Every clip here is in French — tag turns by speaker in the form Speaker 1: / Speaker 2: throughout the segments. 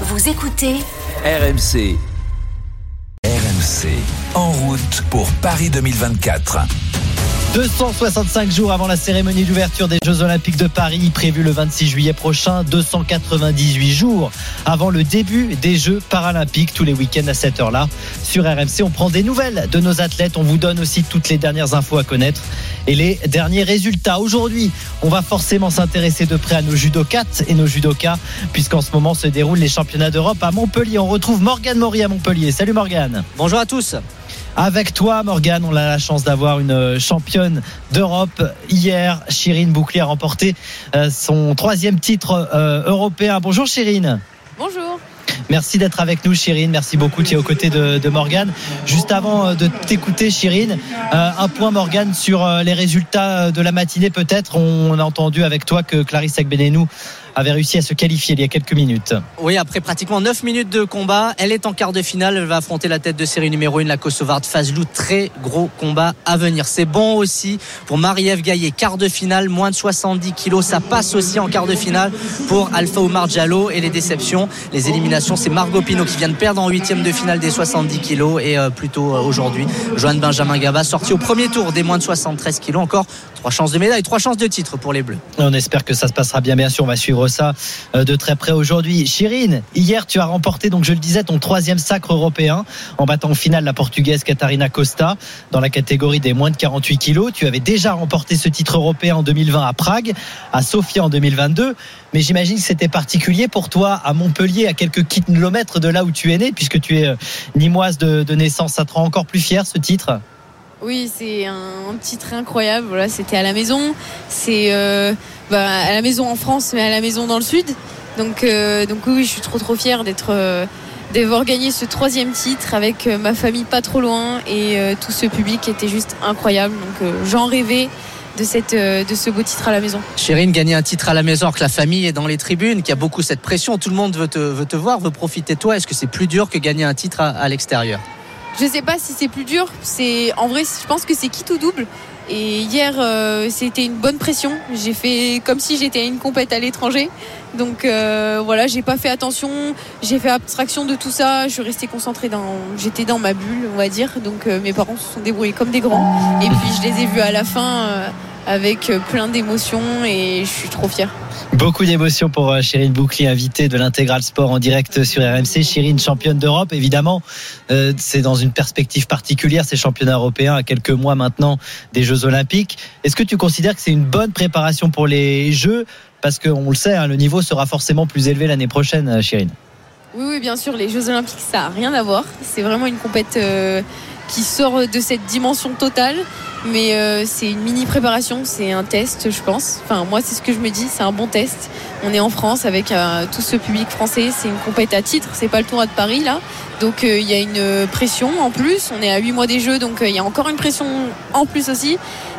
Speaker 1: Vous écoutez
Speaker 2: RMC. RMC. En route pour Paris 2024.
Speaker 3: 265 jours avant la cérémonie d'ouverture des Jeux Olympiques de Paris, prévue le 26 juillet prochain, 298 jours avant le début des Jeux Paralympiques, tous les week-ends à cette heure-là. Sur RMC, on prend des nouvelles de nos athlètes, on vous donne aussi toutes les dernières infos à connaître et les derniers résultats. Aujourd'hui, on va forcément s'intéresser de près à nos judokates et nos judokas, puisqu'en ce moment se déroulent les championnats d'Europe à Montpellier. On retrouve Morgane Maury à Montpellier. Salut Morgane.
Speaker 4: Bonjour à tous.
Speaker 3: Avec toi, Morgane, on a la chance d'avoir une championne d'Europe. Hier, Chirine Bouclier a remporté euh, son troisième titre euh, européen. Bonjour Chirine.
Speaker 5: Bonjour.
Speaker 3: Merci d'être avec nous, Chirine. Merci beaucoup. Tu es aux côtés de, de Morgane. Juste avant euh, de t'écouter, Chirine, un point, Morgane, sur les résultats de la matinée, peut-être. On a entendu avec toi que Clarisse Agbenenou avait réussi à se qualifier il y a quelques minutes.
Speaker 4: Oui, après pratiquement 9 minutes de combat, elle est en quart de finale. Elle va affronter la tête de série numéro 1, la Kosovarde Fazlou. Très gros combat à venir. C'est bon aussi pour Marie-Ève Gaillet. Quart de finale, moins de 70 kilos. Ça passe aussi en quart de finale pour Alpha Oumar Diallo. Et les déceptions, les éliminations, c'est Margot Pino qui vient de perdre en huitième de finale des 70 kilos. Et euh, plutôt euh, aujourd'hui, Joanne Benjamin Gaba sorti au premier tour des moins de 73 kilos. Encore trois chances de médaille, trois chances de titre pour les Bleus.
Speaker 3: On espère que ça se passera bien. Bien sûr, on va suivre ça euh, de très près aujourd'hui. Chirine, hier tu as remporté, donc je le disais, ton troisième sacre européen en battant en finale la portugaise Catarina Costa dans la catégorie des moins de 48 kilos. Tu avais déjà remporté ce titre européen en 2020 à Prague, à Sofia en 2022. Mais j'imagine que c'était particulier pour toi à Montpellier, à quelques kilomètres de là où tu es né, puisque tu es euh, nimoise de, de naissance. Ça te rend encore plus fier ce titre?
Speaker 5: Oui, c'est un, un, titre incroyable. Voilà, c'était à la maison. C'est euh, bah, à la maison en France, mais à la maison dans le sud. Donc, euh, donc oui, je suis trop trop fière d'être euh, d'avoir gagné ce troisième titre avec ma famille pas trop loin et tout ce public qui était juste incroyable. Donc j'en rêvais de, ce beau titre à la maison.
Speaker 4: Chérine, gagner un titre à la maison alors que la famille est dans les tribunes, qu'il y a beaucoup cette pression, tout le monde veut te, voir, veut profiter de toi. Est-ce que c'est plus dur que gagner un titre à l'extérieur?
Speaker 5: Je sais pas si c'est plus dur. C'est en vrai, je pense que c'est quitte ou double. Et hier, euh, c'était une bonne pression. J'ai fait comme si j'étais à une compète à l'étranger. Donc euh, voilà, j'ai pas fait attention. J'ai fait abstraction de tout ça. Je suis restée concentrée dans. J'étais dans ma bulle, on va dire. Donc euh, mes parents se sont débrouillés comme des grands. Et puis je les ai vus à la fin euh, avec plein d'émotions et je suis trop fière.
Speaker 3: Beaucoup d'émotions pour euh, Chérine Bouclier, invitée de l'intégral sport en direct sur RMC. Chérine, championne d'Europe, évidemment. Euh, c'est dans une perspective particulière, ces championnats européens, à quelques mois maintenant des Jeux Olympiques. Est-ce que tu considères que c'est une bonne préparation pour les Jeux? Parce qu'on le sait, hein, le niveau sera forcément plus élevé l'année prochaine, Chérine.
Speaker 5: Oui, oui, bien sûr, les Jeux Olympiques, ça n'a rien à voir. C'est vraiment une compète euh, qui sort de cette dimension totale mais euh, c'est une mini préparation, c'est un test, je pense. Enfin, moi, c'est ce que je me dis, c'est un bon test. On est en France avec euh, tout ce public français, c'est une compète à titre, c'est pas le tour de Paris là. Donc euh, il y a une pression en plus. On est à 8 mois des Jeux, donc il y a encore une pression en plus aussi.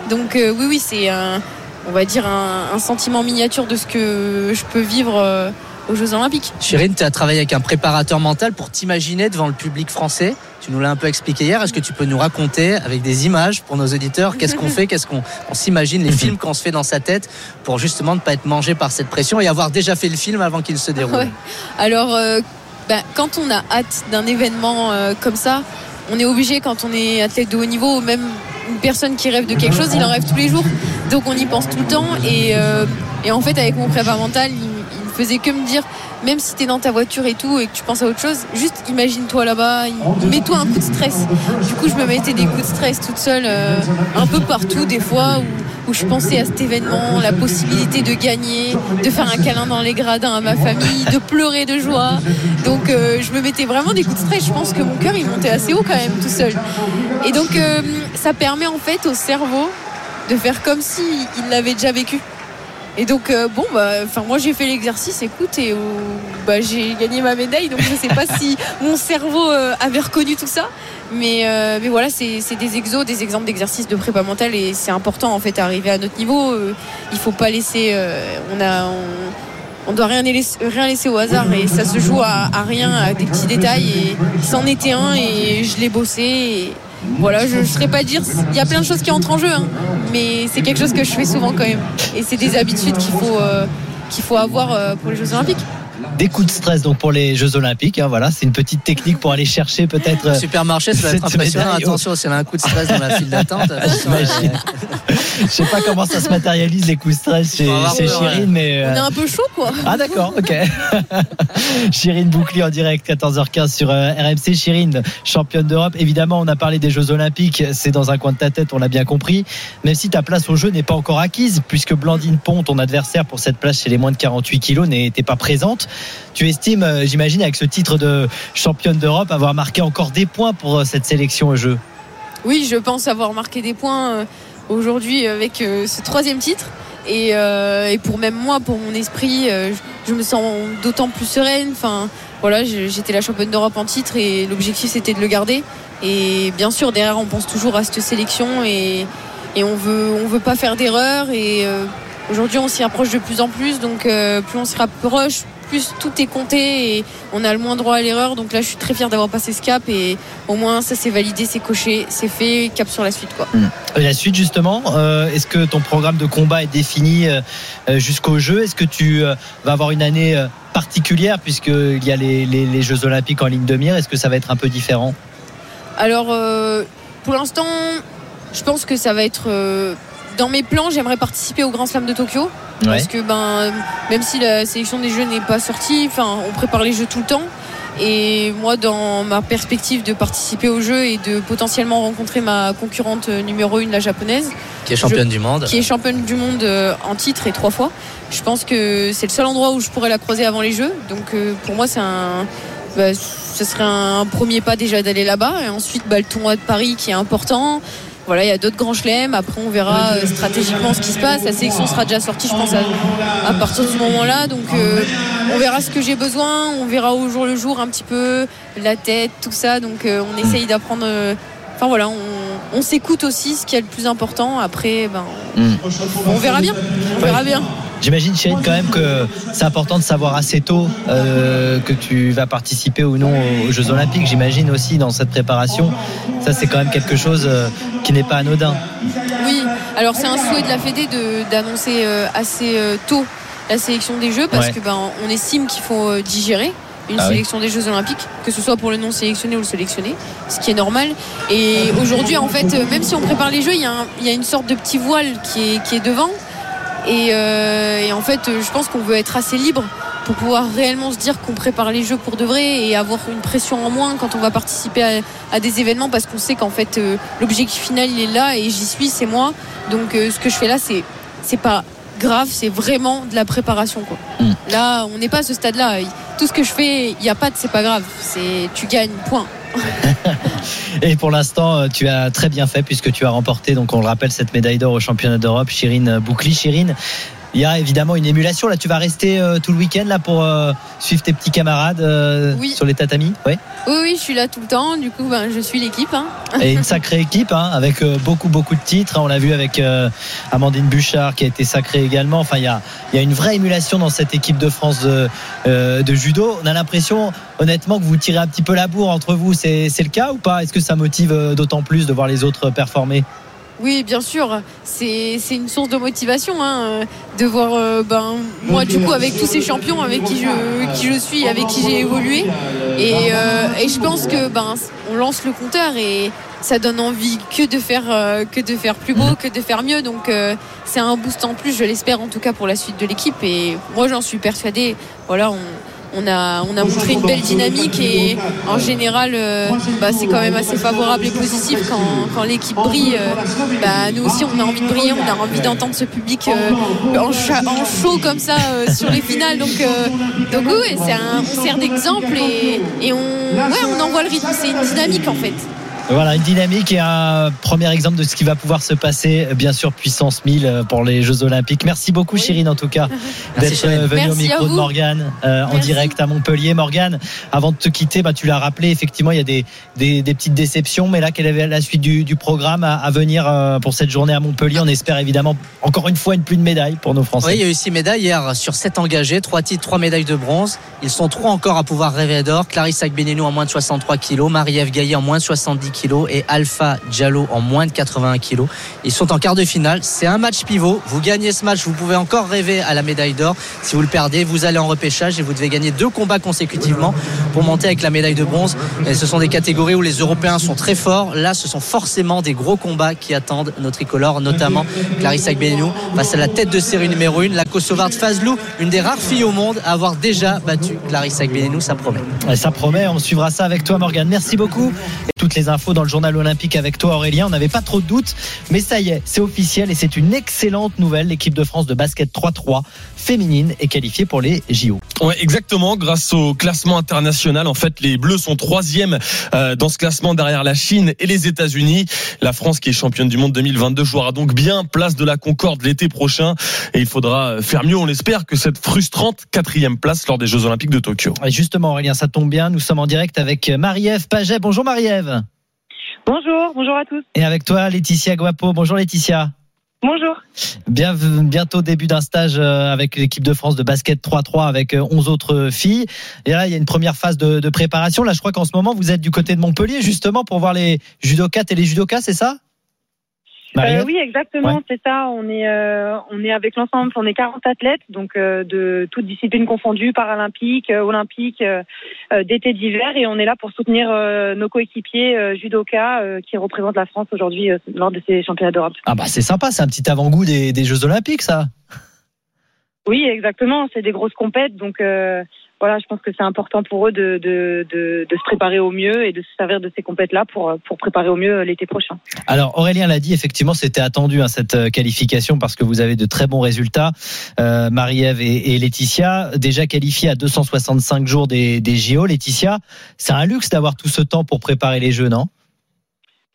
Speaker 5: Donc oui, oui, c'est un, on va dire un, sentiment miniature de ce que je peux vivre aux Jeux Olympiques.
Speaker 4: Chérine, tu as travaillé avec un préparateur mental pour t'imaginer devant le public français. Tu nous l'as un peu expliqué hier. Est-ce que tu peux nous raconter avec des images pour nos auditeurs qu'est-ce qu'on fait, qu'est-ce qu'on on s'imagine, les films qu'on se fait dans sa tête pour justement ne pas être mangé par cette pression et avoir déjà fait le film avant qu'il se déroule?
Speaker 5: Ouais. Alors, euh, bah, quand on a hâte d'un événement euh, comme ça, on est obligé quand on est athlète de haut niveau, même une personne qui rêve de quelque chose, il en rêve tous les jours. Donc on y pense tout le temps. Et, euh, et en fait, avec mon prépa mental, il faisait que me dire même si tu dans ta voiture et tout et que tu penses à autre chose, juste imagine-toi là-bas, mets-toi un coup de stress. Du coup, je me mettais des coups de stress toute seule, euh, un peu partout, des fois, où, je pensais à cet événement, la possibilité de gagner, de faire un câlin dans les gradins à ma famille, de pleurer de joie. Donc, euh, je me mettais vraiment des coups de stress. Je pense que mon cœur, il montait assez haut quand même, tout seul. Et donc, euh, ça permet en fait au cerveau de faire comme s'il si l'avait déjà vécu. Et donc euh, bon bah moi j'ai fait l'exercice écoute et euh, bah, j'ai gagné ma médaille donc je sais pas si mon cerveau euh, avait reconnu tout ça. Mais mais voilà c'est des exos des exemples d'exercices de prépa mentale et c'est important en fait arriver à notre niveau. Il faut pas laisser on a on, on doit rien laisser, rien laisser au hasard et ça se joue à, à rien à des petits détails et c'en était un et je l'ai bossé et, voilà, je ne saurais pas dire. Il y a plein de choses qui entrent en jeu, hein, mais c'est quelque chose que je fais souvent quand même. Et c'est des habitudes qu'il faut, euh, avoir euh, pour les Jeux Olympiques.
Speaker 3: Des coups de stress donc pour les Jeux Olympiques. Hein, voilà, c'est une petite technique pour aller chercher peut-être.
Speaker 4: Supermarché, ça va être impressionnant. Attention, s'il y a un coup de stress dans la file d'attente.
Speaker 3: Je sais pas comment ça se matérialise les coups de stress chez, chez Chirine, mais.
Speaker 5: On est un peu chaud, quoi.
Speaker 3: Ah d'accord, ok. Chirine Bouclier en direct, 14h15 sur RMC. Chirine, championne d'Europe. Évidemment, on a parlé des Jeux Olympiques. C'est dans un coin de ta tête, on l'a bien compris. Même si ta place au jeu n'est pas encore acquise, puisque Blandine Pont, ton adversaire pour cette place chez les moins de 48 kilos, n'était pas présente. Tu estimes, j'imagine, avec ce titre de championne d'Europe, avoir marqué encore des points pour cette sélection au jeu
Speaker 5: Oui, je pense avoir marqué des points aujourd'hui avec ce troisième titre. Et, pour même moi, pour mon esprit, je me sens d'autant plus sereine. Enfin, voilà, j'étais la championne d'Europe en titre et l'objectif c'était de le garder. Et bien sûr, derrière, on pense toujours à cette sélection et, on veut, on veut pas faire d'erreur. Et euh, aujourd'hui, on s'y approche de plus en plus. Donc, euh, plus on se rapproche, plus tout est compté et on a le moins droit à l'erreur. Donc là, je suis très fière d'avoir passé ce cap et au moins ça c'est validé, c'est coché, c'est fait, cap sur la suite. Quoi.
Speaker 3: La suite justement, euh, est-ce que ton programme de combat est défini euh, jusqu'au jeu? Est-ce que tu euh, vas avoir une année particulière puisqu'il y a les, les, les, Jeux Olympiques en ligne de mire? Est-ce que ça va être un peu différent?
Speaker 5: Alors pour l'instant, je pense que ça va être dans mes plans, j'aimerais participer au Grand Slam de Tokyo. Parce que ben, même si la sélection des jeux n'est pas sortie, enfin, on prépare les jeux tout le temps. Et moi, dans ma perspective de participer aux Jeux et de potentiellement rencontrer ma concurrente numéro une, la japonaise,
Speaker 4: qui est championne du monde,
Speaker 5: qui est championne du monde en titre et trois fois, je pense que c'est le seul endroit où je pourrais la croiser avant les Jeux. Donc pour moi, c'est un, bah, ce serait un premier pas déjà d'aller là-bas. Et ensuite, bah, le tournoi de Paris qui est important voilà, il y a d'autres grands chelems. Après, on verra euh, stratégiquement ce qui se passe. La sélection sera déjà sortie, je pense, à, partir de ce moment-là. Donc, euh, on verra ce que j'ai besoin. On verra au jour le jour un petit peu la tête, tout ça. Donc, euh, on essaye d'apprendre. Enfin voilà, on, s'écoute aussi, ce qui est le plus important. Après, ben, on verra bien. On verra bien.
Speaker 3: J'imagine, Chérine, quand même que c'est important de savoir assez tôt euh, que tu vas participer ou non aux Jeux Olympiques. J'imagine aussi dans cette préparation. Ça, c'est quand même quelque chose euh, qui n'est pas anodin.
Speaker 5: Oui, alors c'est un souhait de la Fédé d'annoncer euh, assez tôt la sélection des Jeux parce que ben, on estime qu'il faut digérer une ah sélection des Jeux Olympiques, que ce soit pour le non sélectionné ou le sélectionné, ce qui est normal. Et aujourd'hui, en fait, même si on prépare les Jeux, il y, y a une sorte de petit voile qui est, qui est devant. Euh, et, en fait, je pense qu'on veut être assez libre pour pouvoir réellement se dire qu'on prépare les jeux pour de vrai et avoir une pression en moins quand on va participer à, des événements parce qu'on sait qu'en fait euh, l'objectif final il est là et j'y suis, c'est moi. Donc euh, ce que je fais là, c'est c'est pas grave, c'est vraiment de la préparation quoi. Mm. Là, on n'est pas à ce stade-là. Tout ce que je fais, il n'y a pas de c'est pas grave. C'est tu gagnes, point.
Speaker 3: Et pour l'instant, euh, tu as très bien fait puisque tu as remporté, donc on le rappelle, cette médaille d'or au championnat d'Europe. Chirine Boucli. Chirine, il y a évidemment une émulation. Là, tu vas rester euh, tout le week-end là pour euh, suivre tes petits camarades sur les tatamis?
Speaker 5: Oui. oui. je suis là tout le temps. Du coup, ben, je suis l'équipe. Hein.
Speaker 3: Et une sacrée équipe hein, avec beaucoup, beaucoup de titres. On l'a vu avec Amandine Bouchard qui a été sacrée également. Enfin, il y a, il y a une vraie émulation dans cette équipe de France de, de judo. On a l'impression, honnêtement, que vous tirez un petit peu la bourre entre vous. C'est le cas ou pas? Est-ce que ça motive d'autant plus de voir les autres performer?
Speaker 5: Oui, bien sûr, c'est une source de motivation hein, de voir euh, ben, moi du coup avec tous ces champions avec qui je, qui je suis, avec qui j'ai évolué. Et, euh, je pense que ben, on lance le compteur et ça donne envie que de faire, euh, que de faire plus beau, que de faire mieux. Donc c'est un boost en plus, je l'espère en tout cas pour la suite de l'équipe. Et moi j'en suis persuadée. Voilà, on a, on a montré une belle dynamique et en général, euh, bah, c'est quand même assez favorable et positif quand, l'équipe brille. Euh, bah, nous aussi, on a envie de briller, on a envie d'entendre ce public euh, en, chaud comme ça sur les finales. Donc, donc c'est un, on sert d'exemple et, et on, ouais, on envoie le rythme. C'est une dynamique en fait.
Speaker 3: Voilà, une dynamique et un premier exemple de ce qui va pouvoir se passer, bien sûr, puissance 1000 pour les Jeux Olympiques. Merci beaucoup, Chirine, en tout cas, d'être venue au micro de Morgane euh, en direct à Montpellier. Morgane, avant de te quitter, bah, tu l'as rappelé, effectivement, il y a des, des, des, petites déceptions, mais là, quelle est la suite du, du programme à, à, venir euh, pour cette journée à Montpellier? On espère évidemment, encore une fois, une plus de médailles pour nos Français.
Speaker 4: Oui, il y a eu six médailles hier sur sept engagés, trois titres, trois médailles de bronze. Ils sont trois encore à pouvoir rêver d'or. Clarisse Agbenelou en moins de 63 kilos, Marie-Ève Gaillet en moins de 70 et Alpha Diallo en moins de 81 kg. Ils sont en quart de finale. C'est un match pivot. Vous gagnez ce match, vous pouvez encore rêver à la médaille d'or. Si vous le perdez, vous allez en repêchage et vous devez gagner deux combats consécutivement pour monter avec la médaille de bronze. Et ce sont des catégories où les Européens sont très forts. Là, ce sont forcément des gros combats qui attendent nos tricolores, notamment Clarissa Agbenou face à la tête de série numéro 1, la Kosovarde Fazlou, une des rares filles au monde à avoir déjà battu Clarissa Agbenou. Ça promet.
Speaker 3: Et ça promet, on suivra ça avec toi Morgane. Merci beaucoup. Toutes les infos dans le journal olympique avec toi Aurélien. On n'avait pas trop de doutes, mais ça y est, c'est officiel et c'est une excellente nouvelle. L'équipe de France de basket 3-3 féminine est qualifiée pour les JO.
Speaker 1: Ouais, exactement. Grâce au classement international, en fait, les Bleus sont troisième euh, dans ce classement derrière la Chine et les États-Unis. La France, qui est championne du monde 2022, jouera donc bien place de la Concorde l'été prochain. Et il faudra faire mieux, on l'espère, que cette frustrante quatrième place lors des Jeux Olympiques de Tokyo.
Speaker 3: Et justement, Aurélien, ça tombe bien. Nous sommes en direct avec Marie-Ève Paget. Bonjour Marie-Ève.
Speaker 6: Bonjour, bonjour à tous.
Speaker 3: Et avec toi, Laetitia Guapo. Bonjour Laetitia.
Speaker 6: Bonjour.
Speaker 3: Bien, bientôt début d'un stage euh, avec l'équipe de France de basket 3-3 avec 11 euh, autres filles. Et là, il y a une première phase de, de préparation. Là, je crois qu'en ce moment, vous êtes du côté de Montpellier justement pour voir les judokates et les judokas, c'est ça?
Speaker 6: Euh, oui, exactement, c'est ça. On est, euh, on est avec l'ensemble, on est 40 athlètes, donc euh, de toutes disciplines confondues, paralympiques, olympiques, d'été, d'hiver, et on est là pour soutenir nos coéquipiers judokas qui représentent la France aujourd'hui lors de ces championnats d'Europe.
Speaker 3: Ah bah c'est sympa, c'est un petit avant-goût des, des Jeux Olympiques, ça.
Speaker 6: Oui, exactement. C'est des grosses compètes, donc voilà, je pense que c'est important pour eux de, de, de, de, se préparer au mieux et de se servir de ces compètes-là pour, pour préparer au mieux l'été prochain.
Speaker 3: Alors Aurélien l'a dit, effectivement, c'était attendu hein, cette euh, qualification parce que vous avez de très bons résultats. Euh, Marie-Ève et, et, Laetitia, déjà qualifiées à 265 jours des, des JO. Laetitia, c'est un luxe d'avoir tout ce temps pour préparer les Jeux, non?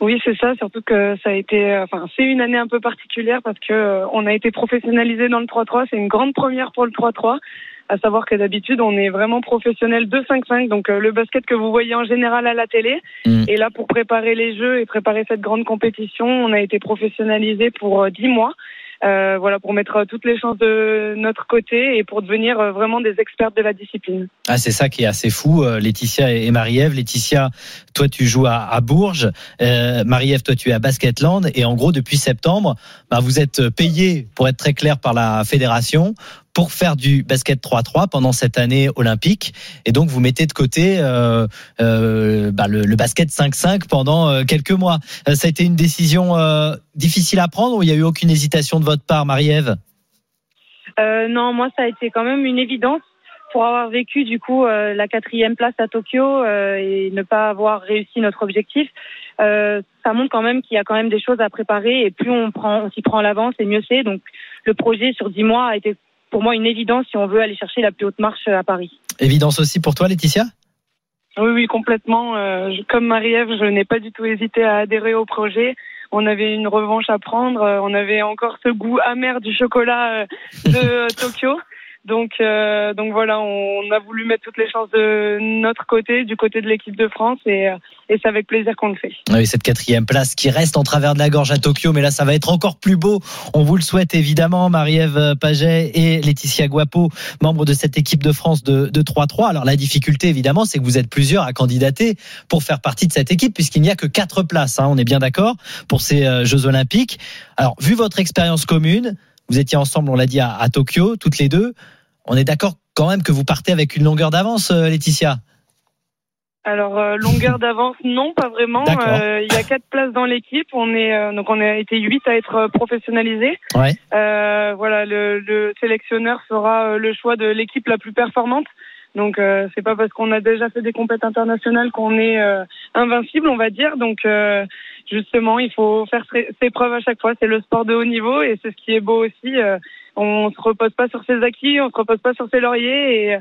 Speaker 6: Oui, c'est ça. Surtout que ça a été, enfin, c'est une année un peu particulière parce que euh, on a été professionnalisé dans le 3-3. C'est une grande première pour le 3-3 à savoir que d'habitude on est vraiment professionnel de 5-5, donc euh, le basket que vous voyez en général à la télé. Mm. Et là, pour préparer les jeux et préparer cette grande compétition, on a été professionnalisé pour 10 euh, mois. Euh, voilà, pour mettre toutes les chances de notre côté et pour devenir vraiment des experts de la discipline.
Speaker 3: Ah, c'est ça qui est assez fou, Laetitia et Marie-Ève. Laetitia, toi, tu joues à, à Bourges. Euh, Marie-Ève, toi, tu es à Basketland. Et en gros, depuis septembre, bah, vous êtes payé, pour être très clair, par la fédération pour faire du basket 3-3 pendant cette année olympique. Et donc, vous mettez de côté euh, euh, bah, le, basket 5-5 pendant euh, quelques mois. Ça a été une décision difficile à prendre ou il n'y a eu aucune hésitation de votre part, Marie-Ève?
Speaker 6: Non, moi, ça a été quand même une évidence pour avoir vécu du coup la quatrième place à Tokyo et ne pas avoir réussi notre objectif. ça montre quand même qu'il y a quand même des choses à préparer et plus on s'y prend à l'avance et mieux c'est. Donc le projet sur dix mois a été pour moi une évidence si on veut aller chercher la plus haute marche à Paris.
Speaker 3: Évidence aussi pour toi, Laetitia?
Speaker 6: Oui, oui, complètement. Euh, comme Marie-Ève, je n'ai pas du tout hésité à adhérer au projet. On avait une revanche à prendre. Euh, on avait encore ce goût amer du chocolat euh, de Tokyo. Donc, euh, donc voilà, on a voulu mettre toutes les chances de notre côté, du côté de l'équipe de France, et, euh, et c'est avec plaisir qu'on le fait.
Speaker 3: Oui, cette quatrième place qui reste en travers de la gorge à Tokyo, mais là, ça va être encore plus beau. On vous le souhaite évidemment, Marie-Ève Paget et Laetitia Guapo, membres de cette équipe de France de, de 3-3. Alors la difficulté, évidemment, c'est que vous êtes plusieurs à candidater pour faire partie de cette équipe, puisqu'il n'y a que quatre places. Hein, on est bien d'accord pour ces euh, Jeux Olympiques. Alors, vu votre expérience commune, vous étiez ensemble, on l'a dit, à, à, Tokyo, toutes les deux. On est d'accord quand même que vous partez avec une longueur d'avance, euh, Laetitia
Speaker 6: alors euh, longueur d'avance non pas vraiment. Euh, il y a quatre places dans l'équipe. On est euh, donc on a été huit à être professionnalisés.
Speaker 3: Ouais.
Speaker 6: voilà le, le, sélectionneur fera le choix de l'équipe la plus performante. Donc c'est pas parce qu'on a déjà fait des compétitions internationales qu'on est invincible on va dire. Donc justement il faut faire ses preuves à chaque fois. C'est le sport de haut niveau et c'est ce qui est beau aussi on se repose pas sur ses acquis, on se repose pas sur ses lauriers et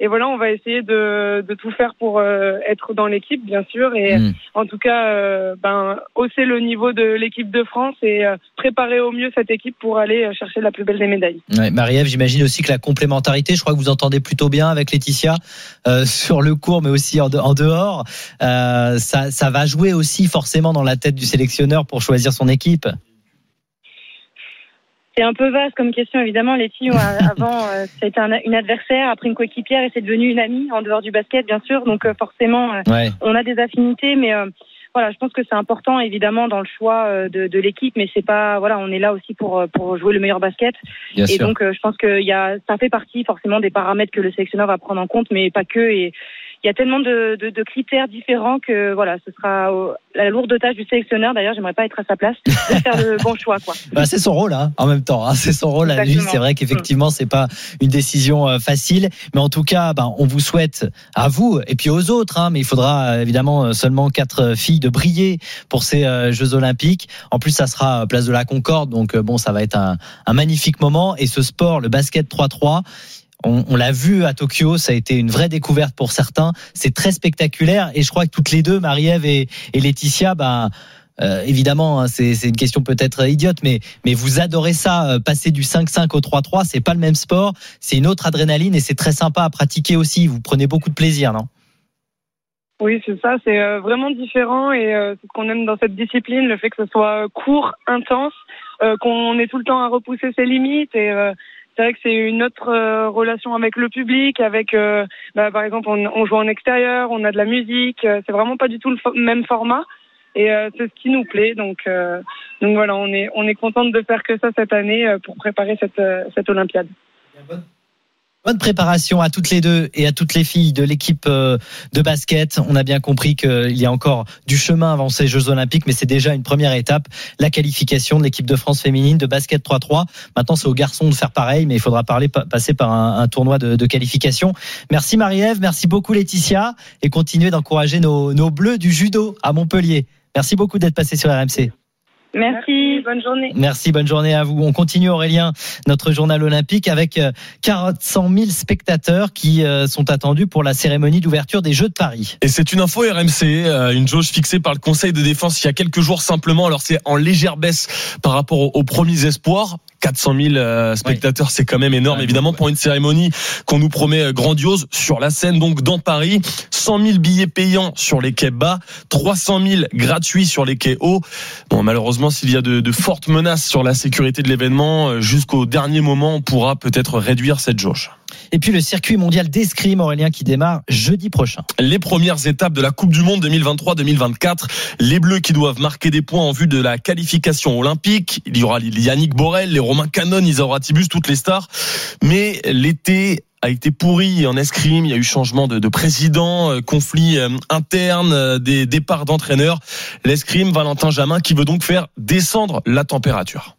Speaker 6: et voilà, on va essayer de, de tout faire pour euh, être dans l'équipe, bien sûr, et mm. en tout cas, euh, ben, hausser le niveau de l'équipe de France et euh, préparer au mieux cette équipe pour aller chercher la plus belle des médailles.
Speaker 3: Ouais, Marie-Ève, j'imagine aussi que la complémentarité, je crois que vous entendez plutôt bien avec Laetitia sur le cours, mais aussi en, en dehors, ça, ça va jouer aussi forcément dans la tête du sélectionneur pour choisir son équipe.
Speaker 6: C'est un peu vaste comme question, évidemment. Les filles, avant, euh, a été une adversaire, après une coéquipière, et c'est devenu une amie en dehors du basket, bien sûr. Donc, euh, forcément, euh, on a des affinités, mais voilà, je pense que c'est important évidemment dans le choix euh, de, de l'équipe, mais c'est pas voilà, on est là aussi pour euh, pour jouer le meilleur basket.
Speaker 3: Bien
Speaker 6: et
Speaker 3: sûr.
Speaker 6: donc euh, je pense que y a ça fait partie forcément des paramètres que le sélectionneur va prendre en compte, mais pas que. Et il y a tellement de, de, de critères différents que voilà, ce sera la lourde tâche du sélectionneur. D'ailleurs, j'aimerais pas être à sa place de faire le bon choix quoi.
Speaker 3: Bah, c'est son rôle, hein, en même temps. hein. C'est son rôle à lui. C'est vrai qu'effectivement, c'est pas une décision euh, facile, mais en tout cas, ben, on vous souhaite à vous et puis aux autres. Hein, mais il faudra euh, évidemment euh, seulement quatre filles de briller pour ces euh, Jeux Olympiques. En plus, ça sera place de la Concorde, donc bon, ça va être un, un magnifique moment. Et ce sport, le basket 3-3. On, on l'a vu à Tokyo, ça a été une vraie découverte pour certains. C'est très spectaculaire et je crois que toutes les deux, Marie-Ève et, et Laetitia, ben, euh, évidemment, hein, c'est une question peut-être idiote, mais, mais vous adorez ça, euh, passer du 5-5 au 3-3, c'est pas le même sport, c'est une autre adrénaline et c'est très sympa à pratiquer aussi. Vous prenez beaucoup de plaisir, non?
Speaker 6: Oui, c'est ça, c'est euh, vraiment différent et euh, c'est ce qu'on aime dans cette discipline, le fait que ce soit court, intense, euh, qu'on ait tout le temps à repousser ses limites et euh, c'est vrai que c'est une autre euh, relation avec le public, avec euh, bah, par exemple on, joue en extérieur, on a de la musique, euh, c'est vraiment pas du tout le même format et c'est ce qui nous plaît donc donc voilà on est on est contente de faire que ça cette année pour préparer cette cette Olympiade.
Speaker 3: Bonne préparation à toutes les deux et à toutes les filles de l'équipe euh, de basket. On a bien compris qu'il y a encore du chemin avant ces Jeux Olympiques, mais c'est déjà une première étape, la qualification de l'équipe de France féminine de basket 3-3. Maintenant, c'est aux garçons de faire pareil, mais il faudra parler, pa- passer par un, tournoi de, qualification. Merci Marie-Ève, merci beaucoup Laetitia, et continuez d'encourager nos bleus du judo à Montpellier. Merci beaucoup d'être passé sur RMC.
Speaker 6: Merci, bonne journée.
Speaker 3: Merci, bonne journée à vous. On continue Aurélien, notre journal olympique, avec euh, 400 000 spectateurs qui euh, sont attendus pour la cérémonie d'ouverture des Jeux de Paris.
Speaker 1: Et c'est une info RMC, euh, une jauge fixée par le Conseil de défense il y a quelques jours simplement. Alors c'est en légère baisse par rapport aux, premiers espoirs. 400 000 euh, spectateurs, c'est quand même énorme, évidemment,
Speaker 3: ouais.
Speaker 1: pour une cérémonie qu'on nous promet euh, grandiose sur la scène, donc dans Paris. 100 000 billets payants sur les quais bas, 300 000 gratuits sur les quais hauts. Bon, malheureusement, s'il y a de, de fortes menaces sur la sécurité de l'événement, euh, jusqu'au dernier moment, on pourra peut-être réduire cette jauge.
Speaker 3: Et puis le circuit mondial d'escrime, Aurélien, qui démarre jeudi prochain.
Speaker 1: les premières étapes de la Coupe du Monde 2023-2024. Les Bleus qui doivent marquer des points en vue de la qualification olympique. Il y aura Yannick Borel, les Romain Canon, Isa Tibus, toutes les stars. Mais l'été a été pourri en escrime. Il y a eu changement de, de président, euh, conflit euh, interne, euh, des départs d'entraîneurs. L'escrime, Valentin Jamin, qui veut donc faire descendre la température.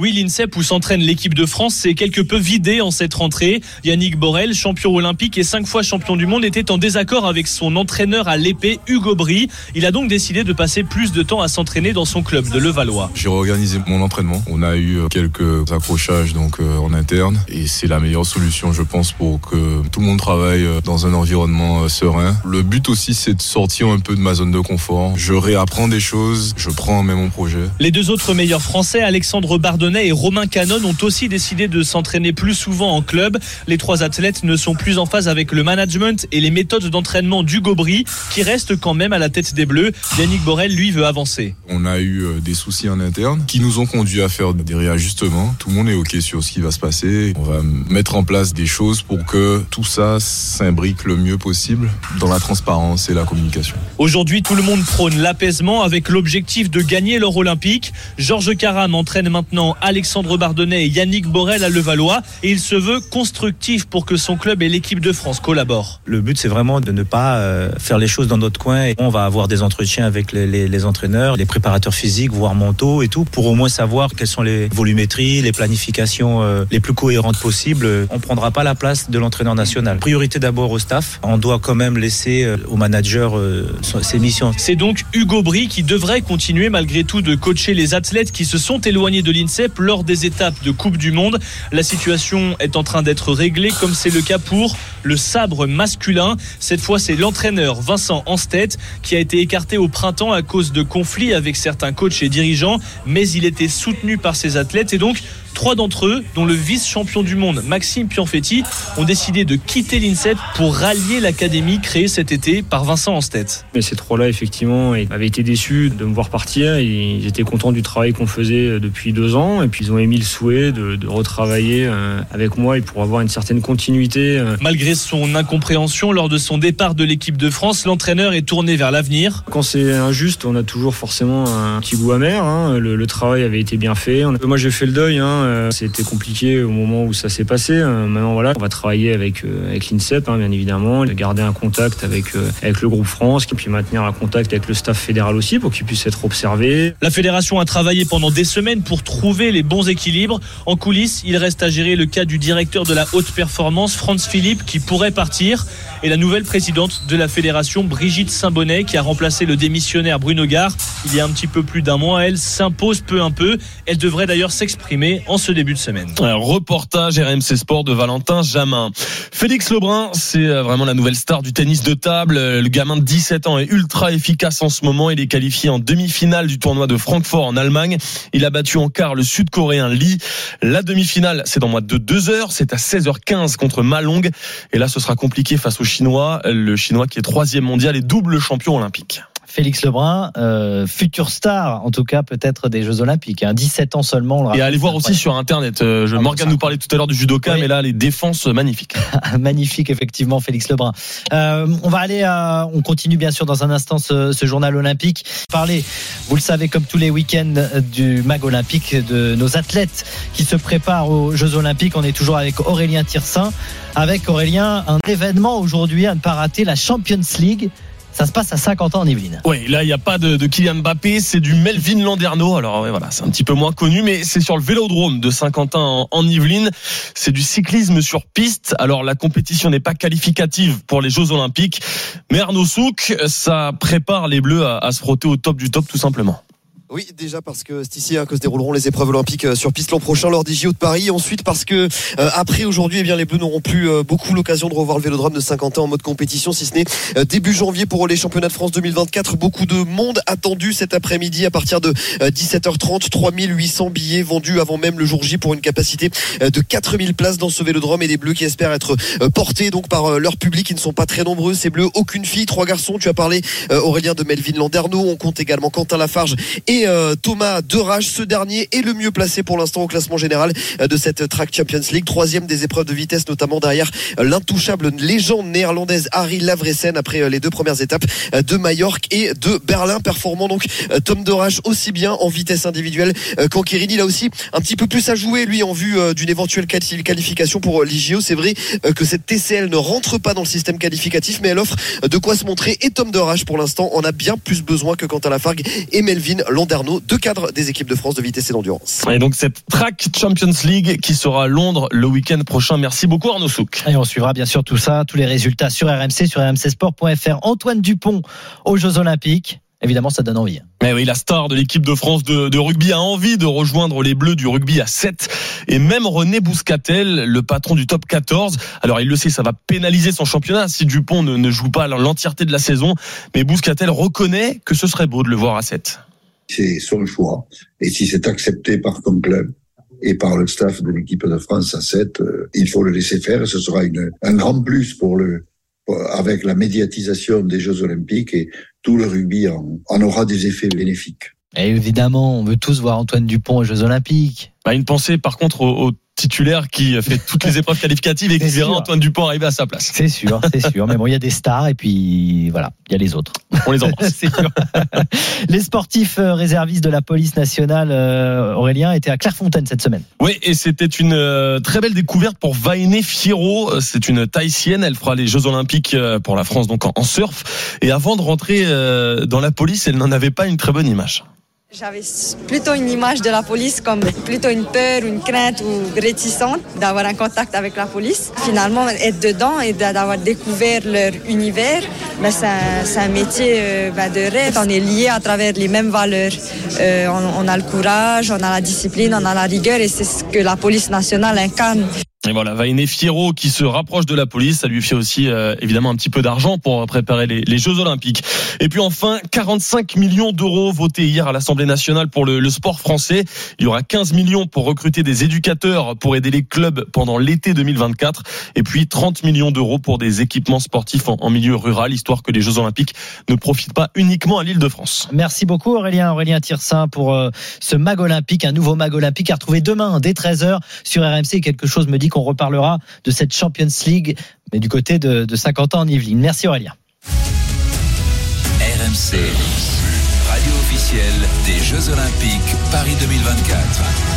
Speaker 7: Oui, l'INSEP où s'entraîne l'équipe de France s'est quelque peu vidé en cette rentrée. Yannick Borel, champion olympique et cinq fois champion du monde, était en désaccord avec son entraîneur à l'épée, Hugo Bry. Il a donc décidé de passer plus de temps à s'entraîner dans son club de Levallois.
Speaker 8: J'ai réorganisé mon entraînement. On a eu euh, quelques accrochages donc euh, en interne et c'est la meilleure solution je pense pour que tout le monde travaille euh, dans un environnement serein. Le but aussi c'est de sortir un peu de ma zone de confort. Je réapprends des choses, je prends en main mon projet.
Speaker 7: Les deux autres meilleurs français, Alexandre Et Romain Canon, ont aussi décidé de s'entraîner plus souvent en club. Les trois athlètes ne sont plus en phase avec le management et les méthodes d'entraînement d'Hugo Bry, qui reste quand même à la tête des Bleus. Yannick Borel, lui, veut avancer.
Speaker 8: On a eu euh, des soucis en interne qui nous ont conduit à faire des réajustements. Tout le monde est OK sur ce qui va se passer. On va mettre en place des choses pour que tout ça s'imbrique le mieux possible dans la transparence et la communication.
Speaker 7: Aujourd'hui, tout le monde prône l'apaisement avec l'objectif de gagner l'or olympique. Georges Caram entraîne maintenant Alexandre Bardonnay et Yannick Borel à Levallois et il se veut constructif pour que son club et l'équipe de France collaborent.
Speaker 9: Le but, c'est vraiment de ne pas euh, faire les choses dans notre coin. Et on va avoir des entretiens avec les, les- les entraîneurs, les préparateurs physiques, voire mentaux et tout, pour au moins savoir quelles sont les volumétries, les planifications euh, les plus cohérentes possibles. On prendra pas la place de l'entraîneur national. Priorité d'abord au staff. On doit quand même laisser euh, au manager ses missions.
Speaker 7: C'est donc Hugo Bry qui devrait continuer malgré tout de coacher les athlètes qui se sont éloignés de lors des étapes de Coupe du Monde. La situation est en train d'être réglée comme c'est le cas pour le sabre masculin. Cette fois, c'est l'entraîneur Vincent Anstedt qui a été écarté au printemps à cause de conflits avec certains coachs et dirigeants, mais il était soutenu par ses athlètes et donc Trois d'entre eux, dont le vice-champion du monde Maxime Pianfetti, ont décidé de quitter l'INSEP pour rallier l'académie créée cet été par Vincent Anstett.
Speaker 10: Mais ces trois-là, effectivement, avaient été déçus de me voir partir. Ils étaient contents du travail qu'on faisait depuis deux ans. Et puis, ils ont émis le souhait de, de retravailler euh, avec moi et pour avoir une certaine continuité. euh.
Speaker 7: Malgré son incompréhension lors de son départ de l'équipe de France, l'entraîneur est tourné vers l'avenir.
Speaker 10: Quand c'est injuste, on a toujours forcément un petit goût amer. hein. Le, le travail avait été bien fait. Moi, j'ai fait le deuil. hein. Euh, C'était compliqué au moment où ça s'est passé. Euh, Maintenant, voilà, on va travailler avec, euh, avec l'INSEP, hein, bien évidemment, garder un contact avec, le groupe France, et puis maintenir un contact avec le staff fédéral aussi pour qu'il puisse être observé.
Speaker 7: La fédération a travaillé pendant des semaines pour trouver les bons équilibres. En coulisses, il reste à gérer le cas du directeur de la haute performance, Franz Philippe, qui pourrait partir, et la nouvelle présidente de la fédération, Brigitte Saint-Bonnet, qui a remplacé le démissionnaire Bruno Gare il y a un petit peu plus d'un mois. Elle s'impose peu à peu. Elle devrait d'ailleurs s'exprimer en ce début de semaine.
Speaker 1: Reportage RMC Sport de Valentin Jamin. Félix Lebrun, c'est euh, vraiment la nouvelle star du tennis de table. Euh, Le gamin de 17 ans est ultra efficace en ce moment. Il est qualifié en demi-finale du tournoi de Francfort en Allemagne. Il a battu en quart le sud-coréen Lee. La demi-finale, c'est dans moins de deux heures. C'est à 16h15 contre Malong. Et là, ce sera compliqué face au Chinois. Le Chinois qui est troisième mondial et double champion olympique.
Speaker 3: Félix Lebrun, euh, futur star, en tout cas peut-être des Jeux Olympiques. Hein, 17 ans seulement. on le
Speaker 1: Et allez voir aussi sur Internet. Euh, je,
Speaker 3: Ah,
Speaker 1: Morgan
Speaker 3: ça.
Speaker 1: nous parlait tout à l'heure du judoka,
Speaker 3: Oui.
Speaker 1: mais là, les défenses euh, magnifiques.
Speaker 3: Magnifique, effectivement, Félix Lebrun. Euh, on va aller, à, on continue bien sûr dans un instant ce, ce journal olympique. Parler, vous le savez, comme tous les week-ends du mag olympique, de nos athlètes qui se préparent aux Jeux olympiques. On est toujours avec Aurélien Tirsin. Avec Aurélien, un événement aujourd'hui à ne pas rater, la Champions League. Ça se passe à 50 ans en Yvelines.
Speaker 1: Oui, là, il n'y a pas de, de Kylian Mbappé, c'est du Melvin Landerneau. Alors, ouais, voilà, c'est un petit peu moins connu, mais c'est sur le vélodrome de Saint-Quentin en, en Yvelines. C'est du cyclisme sur piste. Alors, la compétition n'est pas qualificative pour les Jeux Olympiques, mais Arnaud Souk, ça prépare les Bleus à, à se frotter au top du top, tout simplement.
Speaker 11: Oui, déjà parce que c'est ici hein, que se dérouleront les épreuves olympiques euh, sur piste l'an prochain lors des JO de Paris. Ensuite parce que euh, après aujourd'hui, eh bien les Bleus n'auront plus euh, beaucoup l'occasion de revoir le Vélodrome de Saint-Quentin en mode compétition, si ce n'est euh, début janvier pour les championnats de France 2024. Beaucoup de monde attendu cet après-midi à partir de euh, 17h30. 3800 billets vendus avant même le jour J pour une capacité de 4000 places dans ce Vélodrome et des Bleus qui espèrent être portés donc par leur public. Ils ne sont pas très nombreux. Ces Bleus, aucune fille, trois garçons. Tu as parlé Aurélien de Melvin Landerneau. On compte également Quentin Lafarge et euh, Thomas Derage. Ce dernier est le mieux placé pour l'instant au classement général euh, de cette Track Champions League. Troisième des épreuves de vitesse, notamment derrière euh, l'intouchable légende néerlandaise Harry Lavressen après les deux premières étapes de Majorque et de Berlin. Performant donc Tom Derage aussi bien en vitesse individuelle qu'en Kirin. Il a aussi un petit peu plus à jouer lui en vue d'une éventuelle quali- qualification pour l'IGO. C'est vrai que cette TCL ne rentre pas dans le système qualificatif, mais elle offre de quoi se montrer. Et Tom Derage pour l'instant en a bien plus besoin que Quentin Lafargue et Melvin Landerneau, deux cadres des équipes de France de vitesse et d'endurance.
Speaker 1: Et donc, cette Track Champions League qui sera à Londres le week-end prochain. Merci beaucoup, Arnaud Souk.
Speaker 3: Et on suivra bien sûr tout ça, tous les résultats sur RMC, sur rmcsport.fr. Antoine Dupont aux Jeux Olympiques. Évidemment, ça donne envie.
Speaker 1: Mais oui, la star de l'équipe de France de, de rugby a envie de rejoindre les Bleus du rugby à 7. Et même René Bouscatel, le patron du top 14, alors il le sait, ça va pénaliser son championnat si Dupont ne, ne joue pas l'entièreté de la saison. Mais Bouscatel reconnaît que ce serait beau de le voir à 7.
Speaker 12: C'est son choix. Et si c'est accepté par son club et par le staff de l'équipe de France à 7, euh, il faut le laisser faire. Ce sera une, un grand plus pour le, pour- avec la médiatisation des Jeux Olympiques et tout le rugby en, en aura des effets bénéfiques.
Speaker 3: Et évidemment, on veut tous voir Antoine Dupont aux Jeux Olympiques.
Speaker 1: Bah, une pensée par contre au, au titulaire qui fait toutes les épreuves qualificatives et qui verra. Antoine Dupont arriver à sa place.
Speaker 3: C'est sûr, c'est sûr. Mais bon, il y a des stars et puis voilà, il y a les autres.
Speaker 1: On les embrasse.
Speaker 3: c'est sûr. les sportifs euh, réservistes de la police nationale, euh, Aurélien, étaient à Clairefontaine cette semaine.
Speaker 1: Oui, et c'était une euh, très belle découverte pour Vainé Fierro. C'est une Tahitienne. Elle fera les Jeux Olympiques pour la France donc en, surf. Et avant de rentrer dans la police, elle n'en avait pas une très bonne image.
Speaker 13: J'avais plutôt une image de la police comme plutôt une peur, une crainte ou réticente d'avoir un contact avec la police. Finalement, être dedans et d'avoir découvert leur univers, ben, c'est un, un métier euh, ben, de rêve. On est lié à travers les mêmes valeurs. Euh, on, on a le courage, on a la discipline, on a la rigueur et c'est ce que la police nationale incarne.
Speaker 1: Et voilà, Vainé Fierro qui se rapproche de la police, ça lui fait aussi euh, évidemment un petit peu d'argent pour préparer les, les, Jeux Olympiques. Et puis enfin, 45 millions d'euros votés hier à l'Assemblée nationale pour le, le, sport français. Il y aura 15 millions pour recruter des éducateurs pour aider les clubs pendant l'été 2024. Et puis 30 millions d'euros pour des équipements sportifs en, en, milieu rural, histoire que les Jeux Olympiques ne profitent pas uniquement à l'île de France.
Speaker 3: Merci beaucoup Aurélien, Aurélien Tirsin pour euh, ce mag olympique, un nouveau mag olympique à retrouver demain dès 13h sur RMC. Quelque chose me dit qu'on reparlera de cette Champions League, mais du côté de, de Saint-Quentin en Yvelines. Merci Aurélien.
Speaker 2: RMC, radio officielle des Jeux Olympiques Paris 2024.